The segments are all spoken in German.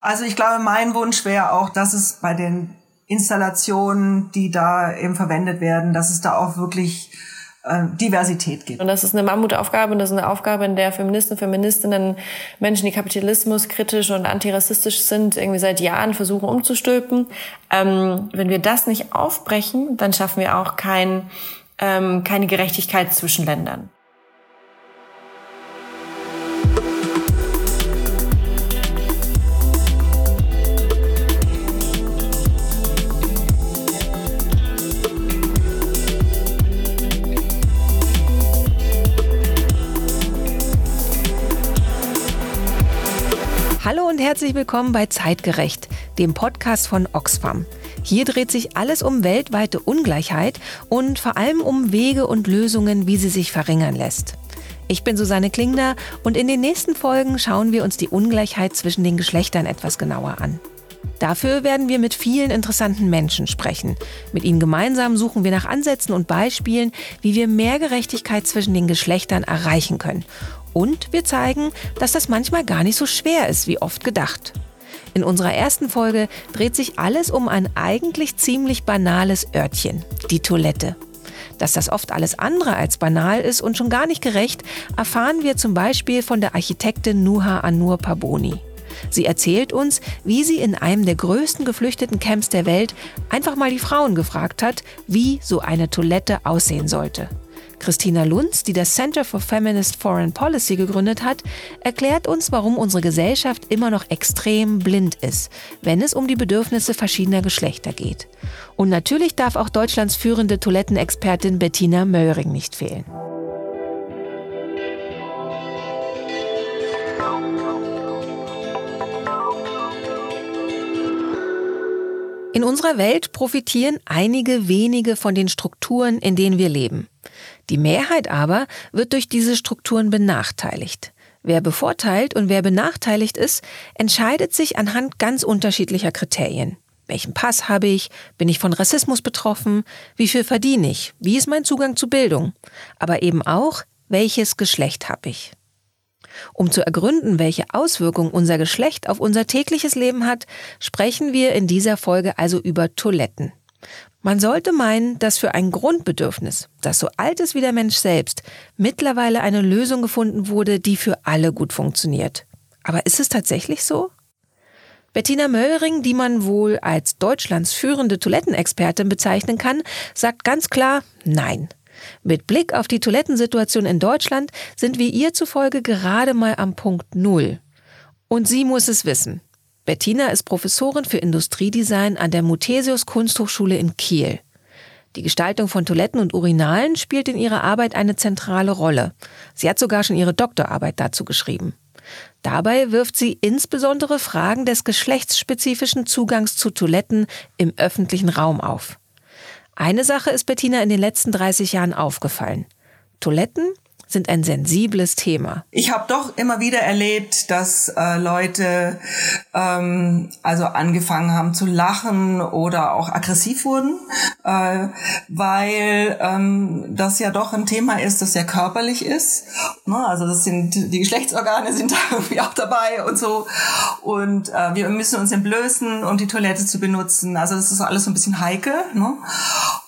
Also ich glaube, mein Wunsch wäre auch, dass es bei den Installationen, die da eben verwendet werden, dass es da auch wirklich äh, Diversität gibt. Und das ist eine Mammutaufgabe und das ist eine Aufgabe, in der Feministen, Feministinnen, Menschen, die Kapitalismus kritisch und antirassistisch sind, irgendwie seit Jahren versuchen umzustülpen. Ähm, wenn wir das nicht aufbrechen, dann schaffen wir auch kein, ähm, keine Gerechtigkeit zwischen Ländern. Herzlich willkommen bei Zeitgerecht, dem Podcast von Oxfam. Hier dreht sich alles um weltweite Ungleichheit und vor allem um Wege und Lösungen, wie sie sich verringern lässt. Ich bin Susanne Klingner und in den nächsten Folgen schauen wir uns die Ungleichheit zwischen den Geschlechtern etwas genauer an. Dafür werden wir mit vielen interessanten Menschen sprechen. Mit ihnen gemeinsam suchen wir nach Ansätzen und Beispielen, wie wir mehr Gerechtigkeit zwischen den Geschlechtern erreichen können und wir zeigen, dass das manchmal gar nicht so schwer ist, wie oft gedacht. In unserer ersten Folge dreht sich alles um ein eigentlich ziemlich banales Örtchen, die Toilette. Dass das oft alles andere als banal ist und schon gar nicht gerecht, erfahren wir zum Beispiel von der Architektin Nuha Anur Paboni. Sie erzählt uns, wie sie in einem der größten geflüchteten Camps der Welt einfach mal die Frauen gefragt hat, wie so eine Toilette aussehen sollte. Christina Lunz, die das Center for Feminist Foreign Policy gegründet hat, erklärt uns, warum unsere Gesellschaft immer noch extrem blind ist, wenn es um die Bedürfnisse verschiedener Geschlechter geht. Und natürlich darf auch Deutschlands führende Toilettenexpertin Bettina Möhring nicht fehlen. In unserer Welt profitieren einige wenige von den Strukturen, in denen wir leben. Die Mehrheit aber wird durch diese Strukturen benachteiligt. Wer bevorteilt und wer benachteiligt ist, entscheidet sich anhand ganz unterschiedlicher Kriterien. Welchen Pass habe ich? Bin ich von Rassismus betroffen? Wie viel verdiene ich? Wie ist mein Zugang zu Bildung? Aber eben auch, welches Geschlecht habe ich? Um zu ergründen, welche Auswirkungen unser Geschlecht auf unser tägliches Leben hat, sprechen wir in dieser Folge also über Toiletten. Man sollte meinen, dass für ein Grundbedürfnis, das so alt ist wie der Mensch selbst, mittlerweile eine Lösung gefunden wurde, die für alle gut funktioniert. Aber ist es tatsächlich so? Bettina Möllring, die man wohl als Deutschlands führende Toilettenexpertin bezeichnen kann, sagt ganz klar Nein. Mit Blick auf die Toilettensituation in Deutschland sind wir ihr zufolge gerade mal am Punkt Null. Und sie muss es wissen. Bettina ist Professorin für Industriedesign an der Muthesius Kunsthochschule in Kiel. Die Gestaltung von Toiletten und Urinalen spielt in ihrer Arbeit eine zentrale Rolle. Sie hat sogar schon ihre Doktorarbeit dazu geschrieben. Dabei wirft sie insbesondere Fragen des geschlechtsspezifischen Zugangs zu Toiletten im öffentlichen Raum auf. Eine Sache ist Bettina in den letzten 30 Jahren aufgefallen. Toiletten sind ein sensibles Thema. Ich habe doch immer wieder erlebt, dass äh, Leute ähm, also angefangen haben zu lachen oder auch aggressiv wurden, äh, weil ähm, das ja doch ein Thema ist, das sehr körperlich ist. Ne? Also das sind die Geschlechtsorgane sind da irgendwie auch dabei und so. Und äh, wir müssen uns entblößen, um die Toilette zu benutzen. Also das ist alles so ein bisschen heikel. Ne?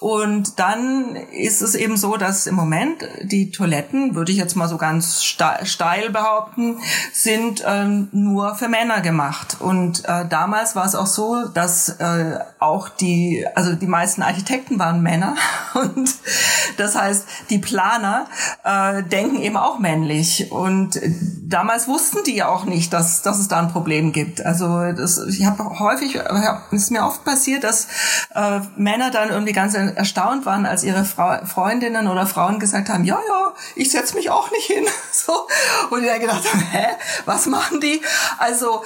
Und dann ist es eben so, dass im Moment die Toiletten würde ich jetzt mal so ganz steil behaupten, sind ähm, nur für Männer gemacht. Und äh, damals war es auch so, dass äh, auch die, also die meisten Architekten waren Männer. Und das heißt, die Planer äh, denken eben auch männlich. Und damals wussten die ja auch nicht, dass, dass es da ein Problem gibt. Also das, ich habe häufig, hab, ist mir oft passiert, dass äh, Männer dann irgendwie ganz erstaunt waren, als ihre Frau, Freundinnen oder Frauen gesagt haben, ja, ja, ich setze mich auch nicht hin. So. Und dann gedacht hä, was machen die? Also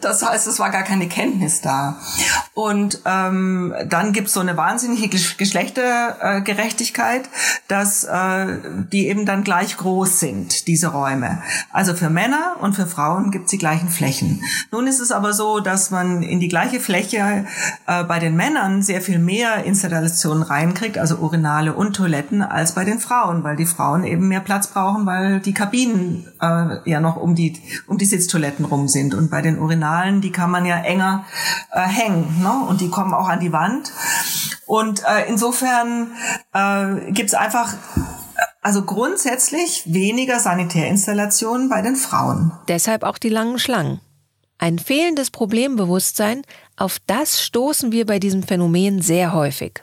das heißt, es war gar keine Kenntnis da. Und ähm, dann gibt's so eine wahnsinnige Geschlechtergerechtigkeit dass äh, die eben dann gleich groß sind, diese Räume. Also für Männer und für Frauen gibt es die gleichen Flächen. Nun ist es aber so, dass man in die gleiche Fläche äh, bei den Männern sehr viel mehr Installationen reinkriegt, also Urinale und Toiletten, als bei den Frauen, weil die Frauen eben mehr Platz brauchen, weil die Kabinen äh, ja noch um die um die Sitztoiletten rum sind. Und bei den Urinalen, die kann man ja enger äh, hängen, ne? Und die kommen auch an die Wand. Und äh, insofern äh, gibt es einfach also grundsätzlich weniger Sanitärinstallationen bei den Frauen. Deshalb auch die langen Schlangen. Ein fehlendes Problembewusstsein, auf das stoßen wir bei diesem Phänomen sehr häufig.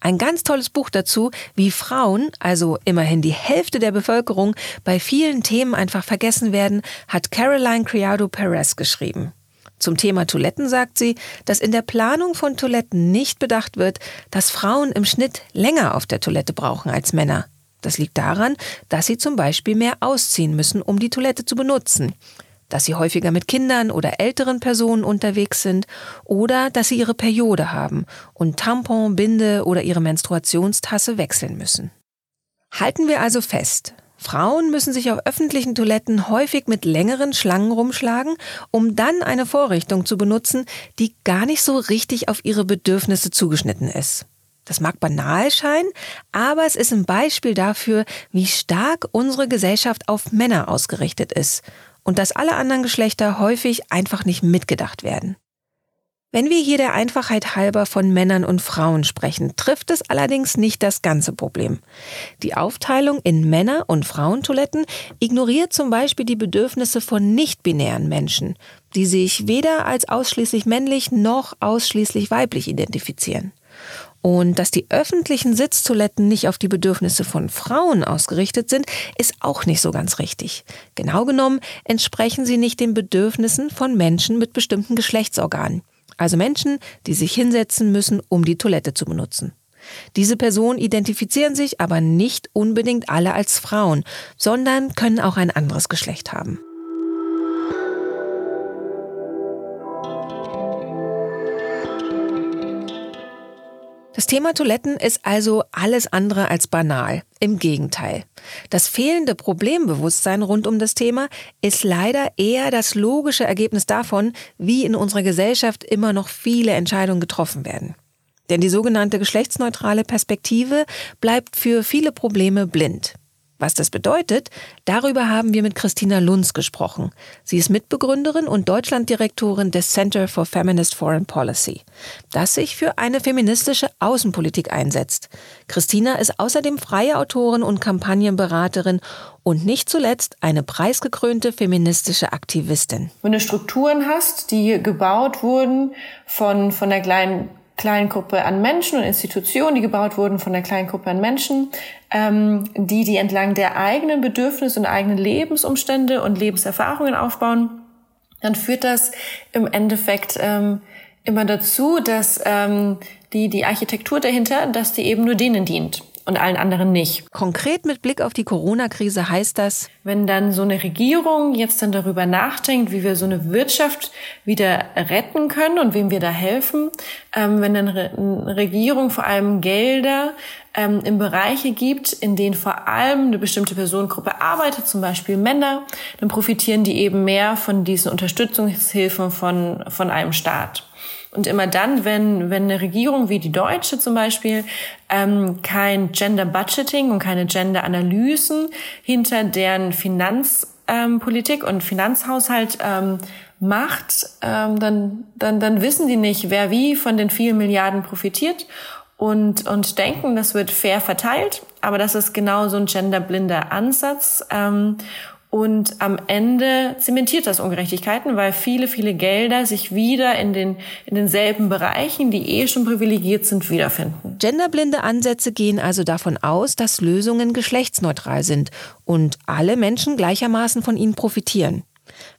Ein ganz tolles Buch dazu, wie Frauen, also immerhin die Hälfte der Bevölkerung, bei vielen Themen einfach vergessen werden, hat Caroline Criado Perez geschrieben. Zum Thema Toiletten sagt sie, dass in der Planung von Toiletten nicht bedacht wird, dass Frauen im Schnitt länger auf der Toilette brauchen als Männer. Das liegt daran, dass sie zum Beispiel mehr ausziehen müssen, um die Toilette zu benutzen, dass sie häufiger mit Kindern oder älteren Personen unterwegs sind oder dass sie ihre Periode haben und Tampon, Binde oder ihre Menstruationstasse wechseln müssen. Halten wir also fest, Frauen müssen sich auf öffentlichen Toiletten häufig mit längeren Schlangen rumschlagen, um dann eine Vorrichtung zu benutzen, die gar nicht so richtig auf ihre Bedürfnisse zugeschnitten ist. Das mag banal scheinen, aber es ist ein Beispiel dafür, wie stark unsere Gesellschaft auf Männer ausgerichtet ist und dass alle anderen Geschlechter häufig einfach nicht mitgedacht werden. Wenn wir hier der Einfachheit halber von Männern und Frauen sprechen, trifft es allerdings nicht das ganze Problem. Die Aufteilung in Männer- und Frauentoiletten ignoriert zum Beispiel die Bedürfnisse von nicht-binären Menschen, die sich weder als ausschließlich männlich noch ausschließlich weiblich identifizieren. Und dass die öffentlichen Sitztoiletten nicht auf die Bedürfnisse von Frauen ausgerichtet sind, ist auch nicht so ganz richtig. Genau genommen entsprechen sie nicht den Bedürfnissen von Menschen mit bestimmten Geschlechtsorganen also Menschen, die sich hinsetzen müssen, um die Toilette zu benutzen. Diese Personen identifizieren sich aber nicht unbedingt alle als Frauen, sondern können auch ein anderes Geschlecht haben. Das Thema Toiletten ist also alles andere als banal. Im Gegenteil. Das fehlende Problembewusstsein rund um das Thema ist leider eher das logische Ergebnis davon, wie in unserer Gesellschaft immer noch viele Entscheidungen getroffen werden. Denn die sogenannte geschlechtsneutrale Perspektive bleibt für viele Probleme blind. Was das bedeutet, darüber haben wir mit Christina Lunz gesprochen. Sie ist Mitbegründerin und Deutschlanddirektorin des Center for Feminist Foreign Policy, das sich für eine feministische Außenpolitik einsetzt. Christina ist außerdem freie Autorin und Kampagnenberaterin und nicht zuletzt eine preisgekrönte feministische Aktivistin. Wenn du Strukturen hast, die gebaut wurden von, von der kleinen kleinen Gruppe an Menschen und Institutionen, die gebaut wurden von der kleinen Gruppe an Menschen, ähm, die die entlang der eigenen Bedürfnisse und eigenen Lebensumstände und Lebenserfahrungen aufbauen, dann führt das im Endeffekt ähm, immer dazu, dass ähm, die, die Architektur dahinter, dass die eben nur denen dient und allen anderen nicht. Konkret mit Blick auf die Corona-Krise heißt das, wenn dann so eine Regierung jetzt dann darüber nachdenkt, wie wir so eine Wirtschaft wieder retten können und wem wir da helfen, ähm, wenn dann eine Regierung vor allem Gelder ähm, in Bereiche gibt, in denen vor allem eine bestimmte Personengruppe arbeitet, zum Beispiel Männer, dann profitieren die eben mehr von diesen Unterstützungshilfen von, von einem Staat. Und immer dann, wenn, wenn eine Regierung wie die deutsche zum Beispiel ähm, kein Gender Budgeting und keine Gender Analysen hinter deren Finanzpolitik ähm, und Finanzhaushalt ähm, macht, ähm, dann, dann, dann wissen die nicht, wer wie von den vielen Milliarden profitiert und, und denken, das wird fair verteilt. Aber das ist genau so ein genderblinder Ansatz. Ähm, und am Ende zementiert das Ungerechtigkeiten, weil viele, viele Gelder sich wieder in, den, in denselben Bereichen, die eh schon privilegiert sind, wiederfinden. Genderblinde Ansätze gehen also davon aus, dass Lösungen geschlechtsneutral sind und alle Menschen gleichermaßen von ihnen profitieren.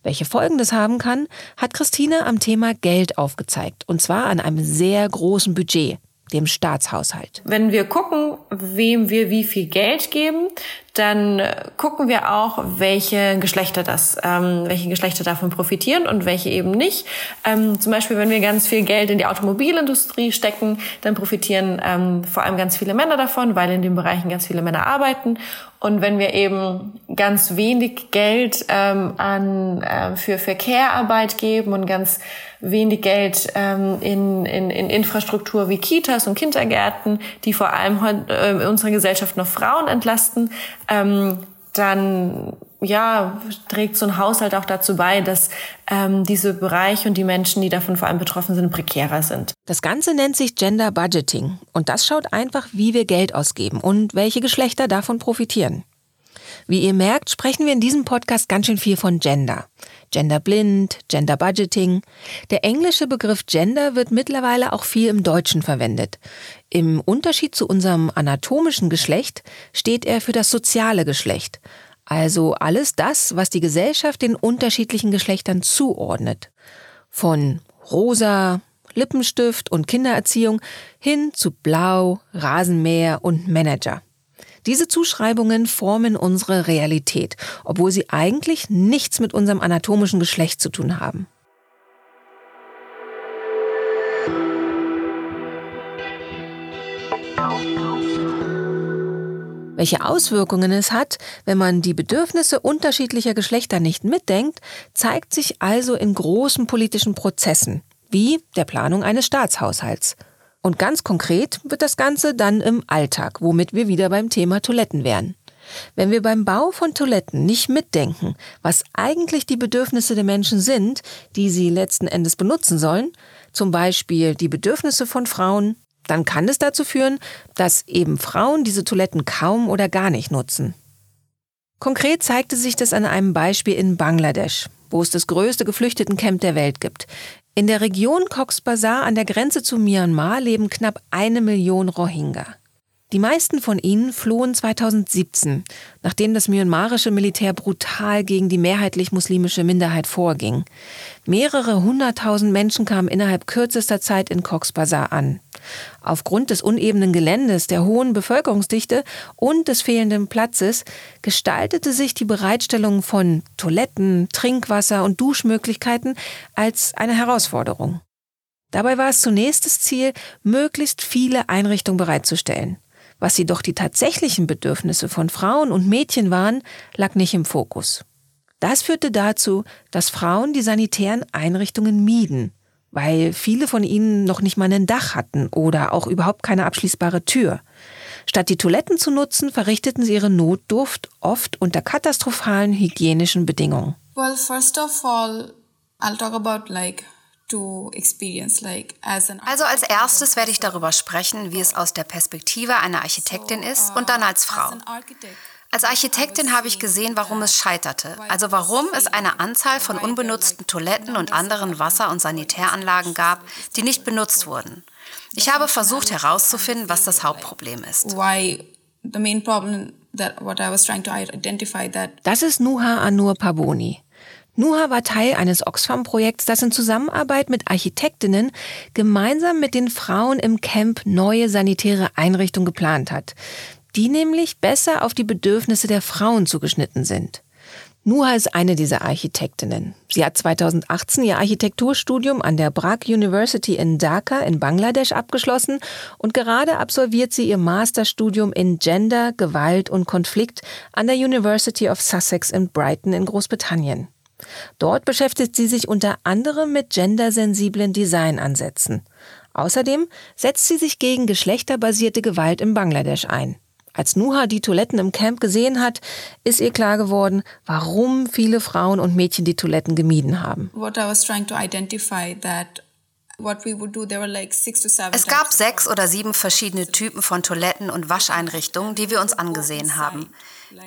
Welche Folgen das haben kann, hat Christine am Thema Geld aufgezeigt, und zwar an einem sehr großen Budget dem Staatshaushalt. Wenn wir gucken, wem wir wie viel Geld geben, dann gucken wir auch, welche Geschlechter das, ähm, welche Geschlechter davon profitieren und welche eben nicht. Ähm, zum Beispiel, wenn wir ganz viel Geld in die Automobilindustrie stecken, dann profitieren ähm, vor allem ganz viele Männer davon, weil in den Bereichen ganz viele Männer arbeiten. Und wenn wir eben ganz wenig Geld ähm, an äh, für Verkehrarbeit geben und ganz wenig Geld ähm, in, in, in Infrastruktur wie Kitas und Kindergärten, die vor allem äh, in unserer Gesellschaft noch Frauen entlasten, ähm, dann ja, trägt so ein Haushalt auch dazu bei, dass ähm, diese Bereiche und die Menschen, die davon vor allem betroffen sind, prekärer sind. Das Ganze nennt sich Gender Budgeting und das schaut einfach, wie wir Geld ausgeben und welche Geschlechter davon profitieren. Wie ihr merkt, sprechen wir in diesem Podcast ganz schön viel von Gender. Genderblind, Gender Budgeting. Der englische Begriff Gender wird mittlerweile auch viel im Deutschen verwendet. Im Unterschied zu unserem anatomischen Geschlecht steht er für das soziale Geschlecht. Also alles das, was die Gesellschaft den unterschiedlichen Geschlechtern zuordnet. Von rosa, Lippenstift und Kindererziehung hin zu blau, Rasenmäher und Manager. Diese Zuschreibungen formen unsere Realität, obwohl sie eigentlich nichts mit unserem anatomischen Geschlecht zu tun haben. Welche Auswirkungen es hat, wenn man die Bedürfnisse unterschiedlicher Geschlechter nicht mitdenkt, zeigt sich also in großen politischen Prozessen, wie der Planung eines Staatshaushalts. Und ganz konkret wird das Ganze dann im Alltag, womit wir wieder beim Thema Toiletten wären. Wenn wir beim Bau von Toiletten nicht mitdenken, was eigentlich die Bedürfnisse der Menschen sind, die sie letzten Endes benutzen sollen, zum Beispiel die Bedürfnisse von Frauen, dann kann es dazu führen, dass eben Frauen diese Toiletten kaum oder gar nicht nutzen. Konkret zeigte sich das an einem Beispiel in Bangladesch, wo es das größte Geflüchtetencamp der Welt gibt. In der Region Cox's Bazar an der Grenze zu Myanmar leben knapp eine Million Rohingya. Die meisten von ihnen flohen 2017, nachdem das myanmarische Militär brutal gegen die mehrheitlich muslimische Minderheit vorging. Mehrere hunderttausend Menschen kamen innerhalb kürzester Zeit in Cox's Bazar an. Aufgrund des unebenen Geländes, der hohen Bevölkerungsdichte und des fehlenden Platzes gestaltete sich die Bereitstellung von Toiletten, Trinkwasser und Duschmöglichkeiten als eine Herausforderung. Dabei war es zunächst das Ziel, möglichst viele Einrichtungen bereitzustellen. Was jedoch die tatsächlichen Bedürfnisse von Frauen und Mädchen waren, lag nicht im Fokus. Das führte dazu, dass Frauen die sanitären Einrichtungen mieden, weil viele von ihnen noch nicht mal ein Dach hatten oder auch überhaupt keine abschließbare Tür. Statt die Toiletten zu nutzen, verrichteten sie ihre Notdurft oft unter katastrophalen hygienischen Bedingungen. Well, first of all, I'll talk about like also als erstes werde ich darüber sprechen, wie es aus der Perspektive einer Architektin ist und dann als Frau. Als Architektin habe ich gesehen, warum es scheiterte, also warum es eine Anzahl von unbenutzten Toiletten und anderen Wasser- und Sanitäranlagen gab, die nicht benutzt wurden. Ich habe versucht herauszufinden, was das Hauptproblem ist. Das ist Nuha Anur Paboni. Nuha war Teil eines Oxfam-Projekts, das in Zusammenarbeit mit Architektinnen gemeinsam mit den Frauen im Camp neue sanitäre Einrichtungen geplant hat, die nämlich besser auf die Bedürfnisse der Frauen zugeschnitten sind. Nuha ist eine dieser Architektinnen. Sie hat 2018 ihr Architekturstudium an der Bragg University in Dhaka in Bangladesch abgeschlossen und gerade absolviert sie ihr Masterstudium in Gender, Gewalt und Konflikt an der University of Sussex in Brighton in Großbritannien. Dort beschäftigt sie sich unter anderem mit gendersensiblen Designansätzen. Außerdem setzt sie sich gegen geschlechterbasierte Gewalt in Bangladesch ein. Als Nuha die Toiletten im Camp gesehen hat, ist ihr klar geworden, warum viele Frauen und Mädchen die Toiletten gemieden haben. What I was trying to identify that es gab sechs oder sieben verschiedene Typen von Toiletten und Wascheinrichtungen, die wir uns angesehen haben.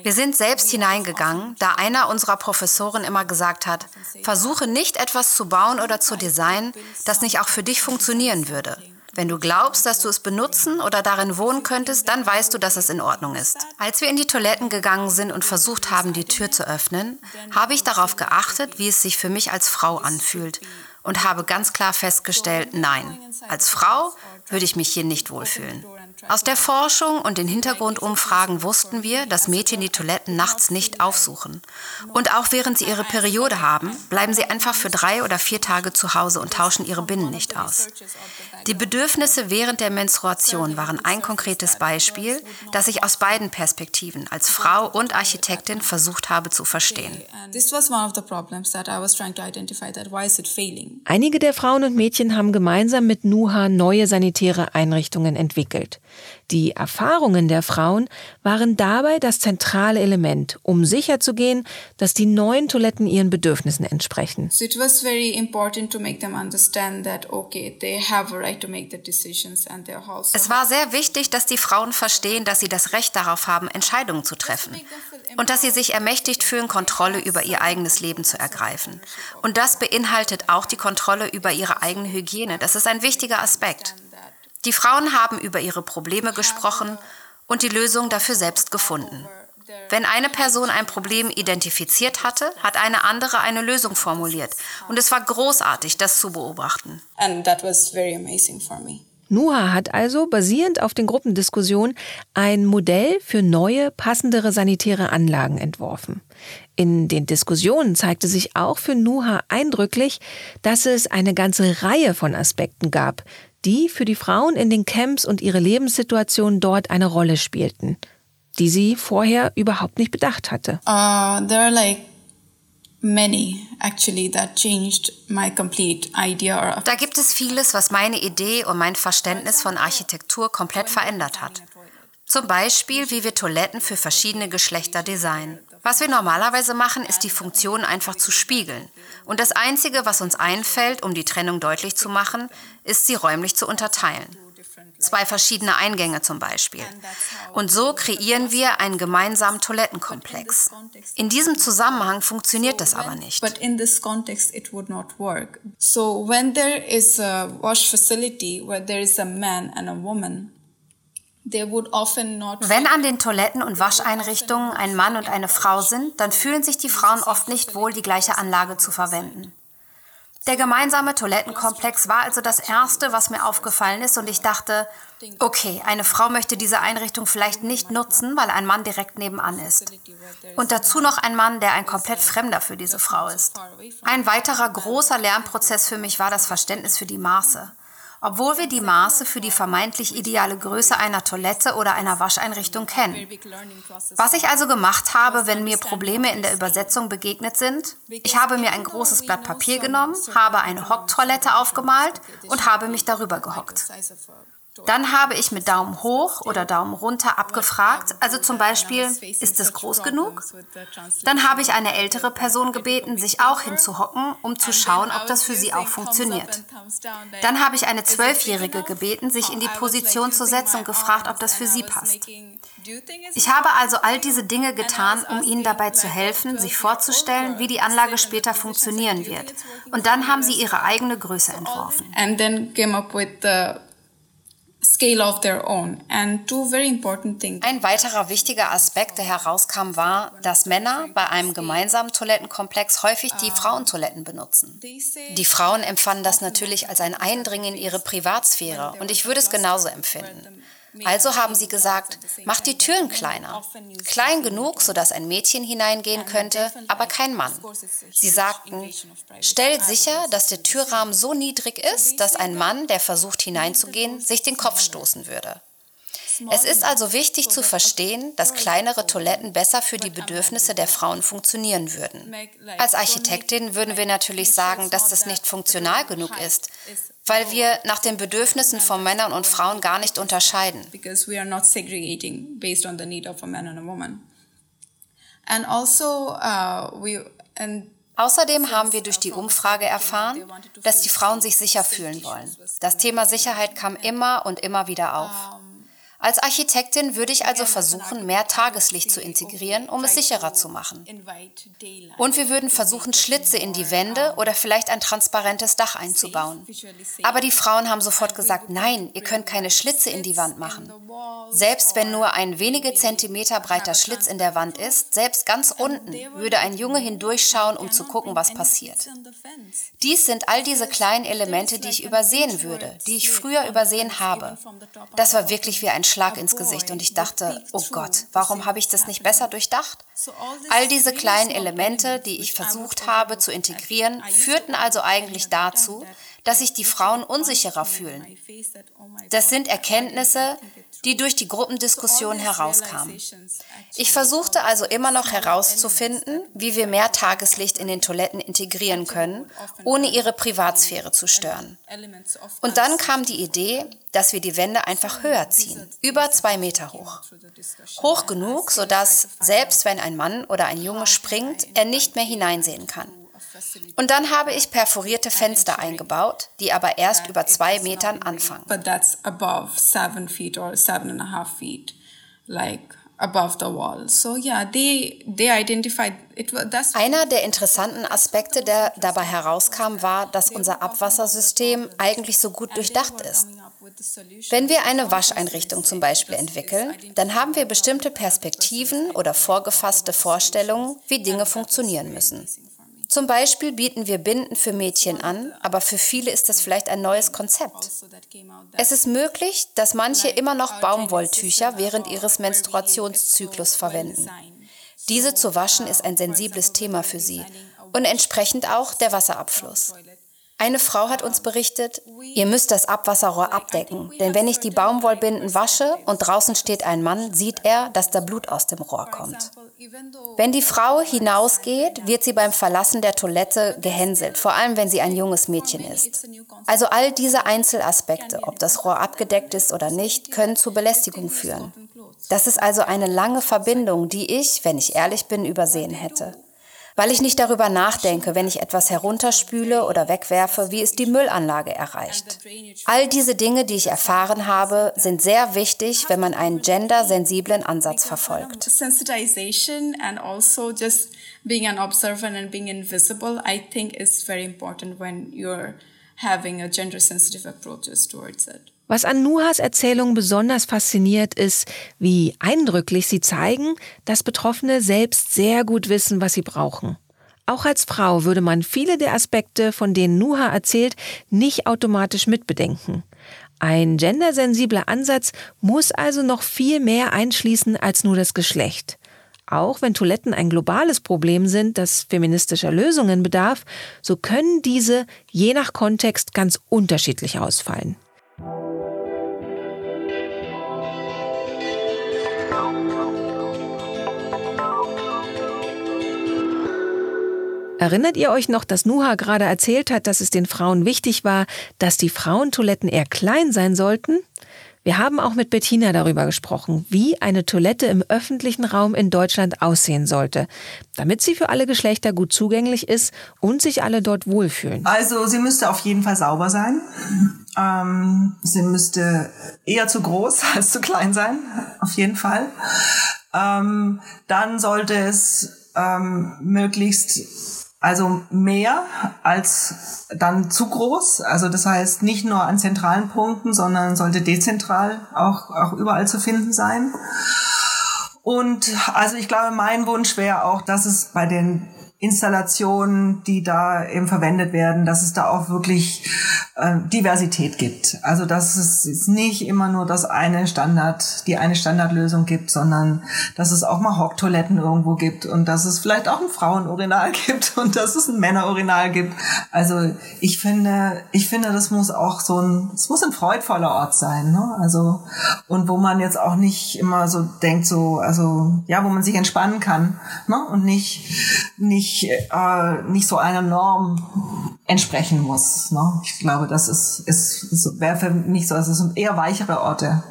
Wir sind selbst hineingegangen, da einer unserer Professoren immer gesagt hat, versuche nicht etwas zu bauen oder zu designen, das nicht auch für dich funktionieren würde. Wenn du glaubst, dass du es benutzen oder darin wohnen könntest, dann weißt du, dass es in Ordnung ist. Als wir in die Toiletten gegangen sind und versucht haben, die Tür zu öffnen, habe ich darauf geachtet, wie es sich für mich als Frau anfühlt und habe ganz klar festgestellt, nein, als Frau würde ich mich hier nicht wohlfühlen. Aus der Forschung und den Hintergrundumfragen wussten wir, dass Mädchen die Toiletten nachts nicht aufsuchen. Und auch während sie ihre Periode haben, bleiben sie einfach für drei oder vier Tage zu Hause und tauschen ihre Binnen nicht aus. Die Bedürfnisse während der Menstruation waren ein konkretes Beispiel, das ich aus beiden Perspektiven als Frau und Architektin versucht habe zu verstehen. Einige der Frauen und Mädchen haben gemeinsam mit NUHA neue sanitäre Einrichtungen entwickelt. Die Erfahrungen der Frauen waren dabei das zentrale Element, um sicherzugehen, dass die neuen Toiletten ihren Bedürfnissen entsprechen. Es war sehr wichtig, dass die Frauen verstehen, dass sie das Recht darauf haben, Entscheidungen zu treffen und dass sie sich ermächtigt fühlen, Kontrolle über ihr eigenes Leben zu ergreifen. Und das beinhaltet auch die Kontrolle über ihre eigene Hygiene. Das ist ein wichtiger Aspekt. Die Frauen haben über ihre Probleme gesprochen und die Lösung dafür selbst gefunden. Wenn eine Person ein Problem identifiziert hatte, hat eine andere eine Lösung formuliert. Und es war großartig, das zu beobachten. And that was very amazing for me. NUHA hat also basierend auf den Gruppendiskussionen ein Modell für neue, passendere sanitäre Anlagen entworfen. In den Diskussionen zeigte sich auch für NUHA eindrücklich, dass es eine ganze Reihe von Aspekten gab, die für die Frauen in den Camps und ihre Lebenssituation dort eine Rolle spielten, die sie vorher überhaupt nicht bedacht hatte. Uh, there are like many actually that changed my complete idea. Da gibt es vieles, was meine Idee und mein Verständnis von Architektur komplett verändert hat. Zum Beispiel, wie wir Toiletten für verschiedene Geschlechter designen. Was wir normalerweise machen, ist die Funktion einfach zu spiegeln. Und das Einzige, was uns einfällt, um die Trennung deutlich zu machen, ist sie räumlich zu unterteilen. Zwei verschiedene Eingänge zum Beispiel. Und so kreieren wir einen gemeinsamen Toilettenkomplex. In diesem Zusammenhang funktioniert das aber nicht. So when there is a wash facility where there is a man and a woman, wenn an den Toiletten und Wascheinrichtungen ein Mann und eine Frau sind, dann fühlen sich die Frauen oft nicht wohl, die gleiche Anlage zu verwenden. Der gemeinsame Toilettenkomplex war also das Erste, was mir aufgefallen ist und ich dachte, okay, eine Frau möchte diese Einrichtung vielleicht nicht nutzen, weil ein Mann direkt nebenan ist. Und dazu noch ein Mann, der ein komplett Fremder für diese Frau ist. Ein weiterer großer Lernprozess für mich war das Verständnis für die Maße. Obwohl wir die Maße für die vermeintlich ideale Größe einer Toilette oder einer Wascheinrichtung kennen. Was ich also gemacht habe, wenn mir Probleme in der Übersetzung begegnet sind, ich habe mir ein großes Blatt Papier genommen, habe eine Hocktoilette aufgemalt und habe mich darüber gehockt. Dann habe ich mit Daumen hoch oder Daumen runter abgefragt, also zum Beispiel, ist es groß genug? Dann habe ich eine ältere Person gebeten, sich auch hinzuhocken, um zu schauen, ob das für sie auch funktioniert. Dann habe ich eine Zwölfjährige gebeten, sich in die Position zu setzen und gefragt, ob das für sie passt. Ich habe also all diese Dinge getan, um ihnen dabei zu helfen, sich vorzustellen, wie die Anlage später funktionieren wird. Und dann haben sie ihre eigene Größe entworfen. Ein weiterer wichtiger Aspekt, der herauskam, war, dass Männer bei einem gemeinsamen Toilettenkomplex häufig die Frauentoiletten benutzen. Die Frauen empfanden das natürlich als ein Eindringen in ihre Privatsphäre und ich würde es genauso empfinden. Also haben sie gesagt, mach die Türen kleiner. Klein genug, sodass ein Mädchen hineingehen könnte, aber kein Mann. Sie sagten, stell sicher, dass der Türrahmen so niedrig ist, dass ein Mann, der versucht hineinzugehen, sich den Kopf stoßen würde. Es ist also wichtig zu verstehen, dass kleinere Toiletten besser für die Bedürfnisse der Frauen funktionieren würden. Als Architektin würden wir natürlich sagen, dass das nicht funktional genug ist, weil wir nach den Bedürfnissen von Männern und Frauen gar nicht unterscheiden. Also, uh, Außerdem haben wir durch die Umfrage erfahren, dass die Frauen sich sicher fühlen wollen. Das Thema Sicherheit kam immer und immer wieder auf. Als Architektin würde ich also versuchen, mehr Tageslicht zu integrieren, um es sicherer zu machen. Und wir würden versuchen, Schlitze in die Wände oder vielleicht ein transparentes Dach einzubauen. Aber die Frauen haben sofort gesagt, nein, ihr könnt keine Schlitze in die Wand machen. Selbst wenn nur ein wenige Zentimeter breiter Schlitz in der Wand ist, selbst ganz unten, würde ein Junge hindurchschauen, um zu gucken, was passiert. Dies sind all diese kleinen Elemente, die ich übersehen würde, die ich früher übersehen habe. Das war wirklich wie ein Schlag ins Gesicht und ich dachte, oh Gott, warum habe ich das nicht besser durchdacht? All diese kleinen Elemente, die ich versucht habe zu integrieren, führten also eigentlich dazu, dass sich die Frauen unsicherer fühlen. Das sind Erkenntnisse, die durch die Gruppendiskussion herauskamen. Ich versuchte also immer noch herauszufinden, wie wir mehr Tageslicht in den Toiletten integrieren können, ohne ihre Privatsphäre zu stören. Und dann kam die Idee, dass wir die Wände einfach höher ziehen, über zwei Meter hoch. Hoch genug, sodass, selbst wenn ein Mann oder ein Junge springt, er nicht mehr hineinsehen kann. Und dann habe ich perforierte Fenster eingebaut, die aber erst über zwei Metern anfangen. But that's above seven feet or seven and a half feet, like above the wall. So yeah, they they identified it. That's Einer der interessanten Aspekte, der dabei herauskam, war, dass unser Abwassersystem eigentlich so gut durchdacht ist. Wenn wir eine Wascheinrichtung zum Beispiel entwickeln, dann haben wir bestimmte Perspektiven oder vorgefasste Vorstellungen, wie Dinge funktionieren müssen. Zum Beispiel bieten wir Binden für Mädchen an, aber für viele ist das vielleicht ein neues Konzept. Es ist möglich, dass manche immer noch Baumwolltücher während ihres Menstruationszyklus verwenden. Diese zu waschen ist ein sensibles Thema für sie und entsprechend auch der Wasserabfluss. Eine Frau hat uns berichtet, ihr müsst das Abwasserrohr abdecken, denn wenn ich die Baumwollbinden wasche und draußen steht ein Mann, sieht er, dass da Blut aus dem Rohr kommt. Wenn die Frau hinausgeht, wird sie beim Verlassen der Toilette gehänselt, vor allem wenn sie ein junges Mädchen ist. Also all diese Einzelaspekte, ob das Rohr abgedeckt ist oder nicht, können zu Belästigung führen. Das ist also eine lange Verbindung, die ich, wenn ich ehrlich bin, übersehen hätte weil ich nicht darüber nachdenke, wenn ich etwas herunterspüle oder wegwerfe, wie es die Müllanlage erreicht. All diese Dinge, die ich erfahren habe, sind sehr wichtig, wenn man einen gendersensiblen Ansatz verfolgt. Also having a gender sensitive approaches towards it. Was an Nuhas Erzählung besonders fasziniert, ist, wie eindrücklich sie zeigen, dass Betroffene selbst sehr gut wissen, was sie brauchen. Auch als Frau würde man viele der Aspekte, von denen Nuha erzählt, nicht automatisch mitbedenken. Ein gendersensibler Ansatz muss also noch viel mehr einschließen als nur das Geschlecht. Auch wenn Toiletten ein globales Problem sind, das feministischer Lösungen bedarf, so können diese je nach Kontext ganz unterschiedlich ausfallen. Erinnert ihr euch noch, dass Nuha gerade erzählt hat, dass es den Frauen wichtig war, dass die Frauentoiletten eher klein sein sollten? Wir haben auch mit Bettina darüber gesprochen, wie eine Toilette im öffentlichen Raum in Deutschland aussehen sollte, damit sie für alle Geschlechter gut zugänglich ist und sich alle dort wohlfühlen. Also sie müsste auf jeden Fall sauber sein. Ähm, sie müsste eher zu groß als zu klein sein, auf jeden Fall. Ähm, dann sollte es ähm, möglichst also mehr als dann zu groß. Also das heißt nicht nur an zentralen Punkten, sondern sollte dezentral auch, auch überall zu finden sein. Und also ich glaube, mein Wunsch wäre auch, dass es bei den Installationen, die da eben verwendet werden, dass es da auch wirklich äh, Diversität gibt. Also dass es nicht immer nur das eine Standard, die eine Standardlösung gibt, sondern dass es auch mal Hocktoiletten irgendwo gibt und dass es vielleicht auch ein Frauenurinal gibt und dass es ein Männerurinal gibt. Also ich finde, ich finde, das muss auch so ein, es muss ein freudvoller Ort sein. Ne? Also und wo man jetzt auch nicht immer so denkt, so also ja, wo man sich entspannen kann ne? und nicht nicht nicht, äh, nicht so einer Norm entsprechen muss. Ne? Ich glaube, das ist, ist, wäre für mich so, es sind eher weichere Orte.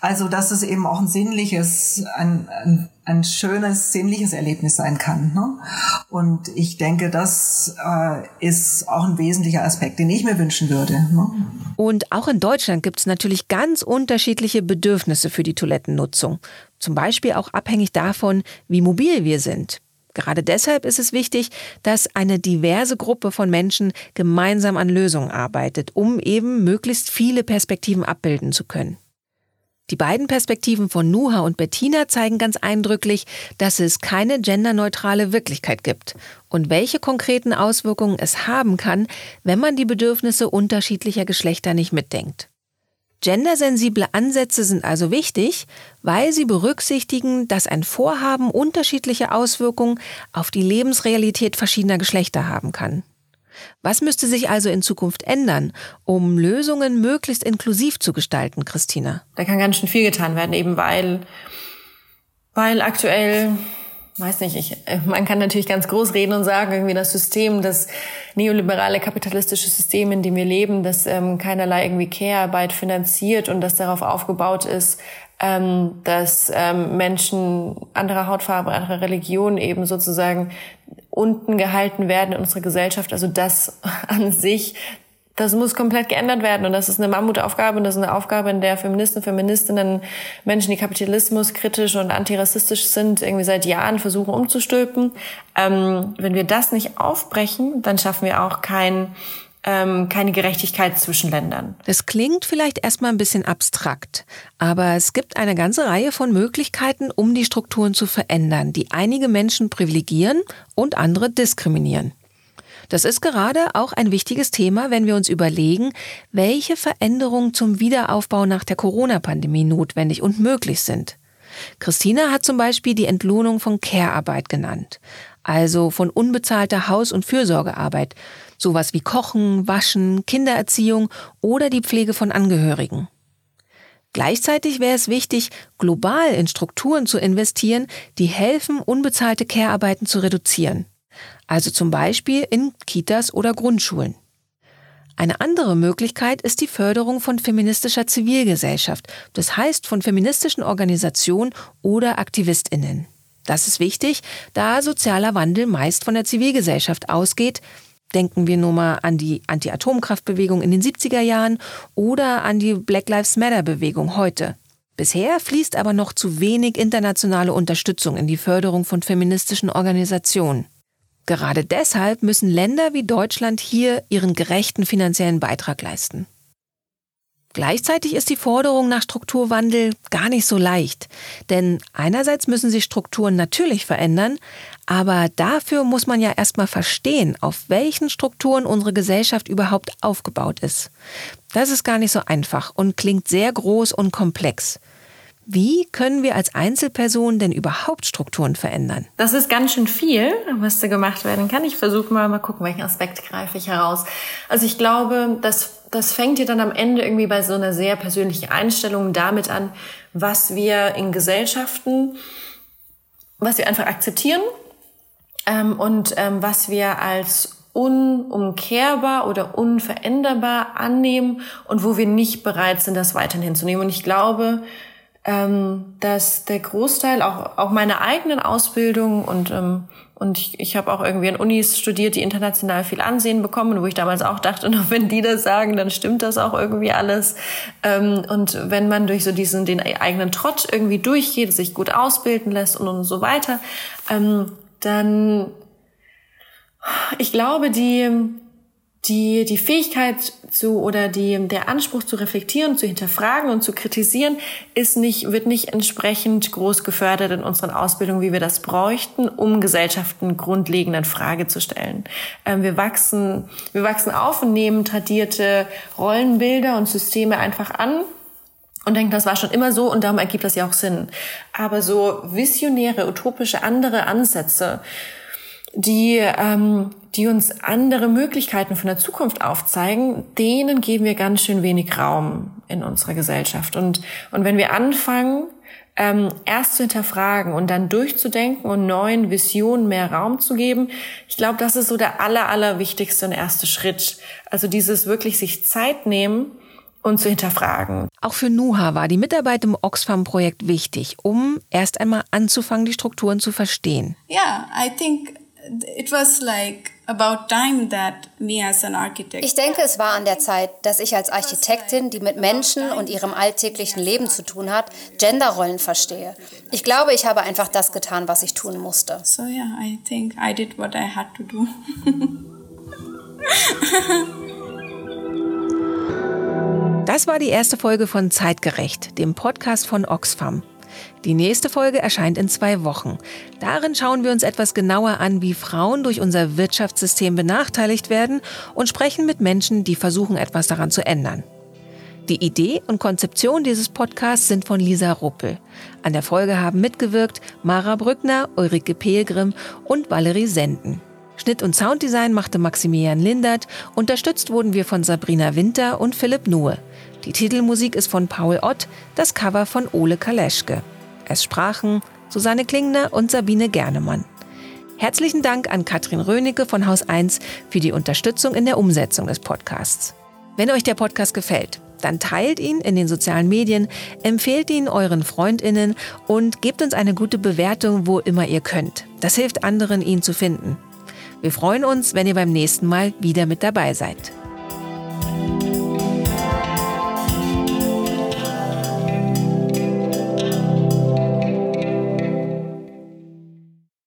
Also dass es eben auch ein sinnliches, ein, ein, ein schönes sinnliches Erlebnis sein kann. Ne? Und ich denke, das äh, ist auch ein wesentlicher Aspekt, den ich mir wünschen würde. Ne? Und auch in Deutschland gibt es natürlich ganz unterschiedliche Bedürfnisse für die Toilettennutzung. Zum Beispiel auch abhängig davon, wie mobil wir sind. Gerade deshalb ist es wichtig, dass eine diverse Gruppe von Menschen gemeinsam an Lösungen arbeitet, um eben möglichst viele Perspektiven abbilden zu können. Die beiden Perspektiven von Nuha und Bettina zeigen ganz eindrücklich, dass es keine genderneutrale Wirklichkeit gibt und welche konkreten Auswirkungen es haben kann, wenn man die Bedürfnisse unterschiedlicher Geschlechter nicht mitdenkt. Gendersensible Ansätze sind also wichtig, weil sie berücksichtigen, dass ein Vorhaben unterschiedliche Auswirkungen auf die Lebensrealität verschiedener Geschlechter haben kann. Was müsste sich also in Zukunft ändern, um Lösungen möglichst inklusiv zu gestalten, Christina? Da kann ganz schön viel getan werden, eben weil, weil aktuell weiß nicht, ich, äh, man kann natürlich ganz groß reden und sagen, irgendwie das System, das neoliberale kapitalistische System, in dem wir leben, das ähm, keinerlei irgendwie Care-Arbeit finanziert und das darauf aufgebaut ist, ähm, dass ähm, Menschen anderer Hautfarbe, anderer Religion eben sozusagen unten gehalten werden in unserer Gesellschaft. Also das an sich das muss komplett geändert werden und das ist eine Mammutaufgabe und das ist eine Aufgabe, in der Feministen, Feministinnen, Menschen, die Kapitalismus kritisch und antirassistisch sind, irgendwie seit Jahren versuchen umzustülpen. Ähm, wenn wir das nicht aufbrechen, dann schaffen wir auch kein ähm, keine Gerechtigkeit zwischen Ländern. Das klingt vielleicht erstmal ein bisschen abstrakt, aber es gibt eine ganze Reihe von Möglichkeiten, um die Strukturen zu verändern, die einige Menschen privilegieren und andere diskriminieren. Das ist gerade auch ein wichtiges Thema, wenn wir uns überlegen, welche Veränderungen zum Wiederaufbau nach der Corona-Pandemie notwendig und möglich sind. Christina hat zum Beispiel die Entlohnung von Care-Arbeit genannt, also von unbezahlter Haus- und Fürsorgearbeit, sowas wie Kochen, Waschen, Kindererziehung oder die Pflege von Angehörigen. Gleichzeitig wäre es wichtig, global in Strukturen zu investieren, die helfen, unbezahlte Care-Arbeiten zu reduzieren also zum Beispiel in Kitas oder Grundschulen. Eine andere Möglichkeit ist die Förderung von feministischer Zivilgesellschaft, das heißt von feministischen Organisationen oder Aktivistinnen. Das ist wichtig, da sozialer Wandel meist von der Zivilgesellschaft ausgeht. Denken wir nur mal an die Anti-Atomkraftbewegung in den 70er Jahren oder an die Black Lives Matter Bewegung heute. Bisher fließt aber noch zu wenig internationale Unterstützung in die Förderung von feministischen Organisationen. Gerade deshalb müssen Länder wie Deutschland hier ihren gerechten finanziellen Beitrag leisten. Gleichzeitig ist die Forderung nach Strukturwandel gar nicht so leicht, denn einerseits müssen sich Strukturen natürlich verändern, aber dafür muss man ja erstmal verstehen, auf welchen Strukturen unsere Gesellschaft überhaupt aufgebaut ist. Das ist gar nicht so einfach und klingt sehr groß und komplex. Wie können wir als Einzelperson denn überhaupt Strukturen verändern? Das ist ganz schön viel, was da gemacht werden kann. Ich versuche mal, mal gucken, welchen Aspekt greife ich heraus. Also ich glaube, das, das fängt ja dann am Ende irgendwie bei so einer sehr persönlichen Einstellung damit an, was wir in Gesellschaften, was wir einfach akzeptieren ähm, und ähm, was wir als unumkehrbar oder unveränderbar annehmen und wo wir nicht bereit sind, das weiterhin hinzunehmen. Und ich glaube, ähm, dass der Großteil, auch, auch meine eigenen Ausbildung und, ähm, und ich, ich habe auch irgendwie an Unis studiert, die international viel Ansehen bekommen, wo ich damals auch dachte, nur wenn die das sagen, dann stimmt das auch irgendwie alles. Ähm, und wenn man durch so diesen, den eigenen Trott irgendwie durchgeht, sich gut ausbilden lässt und, und so weiter, ähm, dann, ich glaube, die, die, die Fähigkeit zu oder die, der Anspruch zu reflektieren, zu hinterfragen und zu kritisieren ist nicht, wird nicht entsprechend groß gefördert in unseren Ausbildungen, wie wir das bräuchten, um Gesellschaften grundlegend in Frage zu stellen. Ähm, wir wachsen, wir wachsen auf und nehmen tradierte Rollenbilder und Systeme einfach an und denken, das war schon immer so und darum ergibt das ja auch Sinn. Aber so visionäre, utopische, andere Ansätze, die, ähm, die uns andere Möglichkeiten von der Zukunft aufzeigen, denen geben wir ganz schön wenig Raum in unserer Gesellschaft. Und, und wenn wir anfangen, ähm, erst zu hinterfragen und dann durchzudenken und neuen Visionen mehr Raum zu geben. Ich glaube, das ist so der aller, aller wichtigste und erste Schritt. Also dieses wirklich sich Zeit nehmen und zu hinterfragen. Auch für Nuha war die Mitarbeit im Oxfam-Projekt wichtig, um erst einmal anzufangen, die Strukturen zu verstehen. Yeah, I think it was like about time that me as an architect. Ich denke, es war an der Zeit, dass ich als Architektin, die mit Menschen und ihrem alltäglichen Leben zu tun hat, Genderrollen verstehe. Ich glaube, ich habe einfach das getan, was ich tun musste. So yeah, I think I did what I had to do. Das war die erste Folge von Zeitgerecht, dem Podcast von Oxfam. Die nächste Folge erscheint in zwei Wochen. Darin schauen wir uns etwas genauer an, wie Frauen durch unser Wirtschaftssystem benachteiligt werden und sprechen mit Menschen, die versuchen, etwas daran zu ändern. Die Idee und Konzeption dieses Podcasts sind von Lisa Ruppel. An der Folge haben mitgewirkt Mara Brückner, Ulrike Pelgrim und Valerie Senden. Schnitt und Sounddesign machte Maximilian Lindert, unterstützt wurden wir von Sabrina Winter und Philipp Nuhe. Die Titelmusik ist von Paul Ott, das Cover von Ole Kaleschke. Es sprachen Susanne Klingner und Sabine Gernemann. Herzlichen Dank an Katrin Rönecke von Haus 1 für die Unterstützung in der Umsetzung des Podcasts. Wenn euch der Podcast gefällt, dann teilt ihn in den sozialen Medien, empfehlt ihn euren Freundinnen und gebt uns eine gute Bewertung, wo immer ihr könnt. Das hilft anderen, ihn zu finden. Wir freuen uns, wenn ihr beim nächsten Mal wieder mit dabei seid.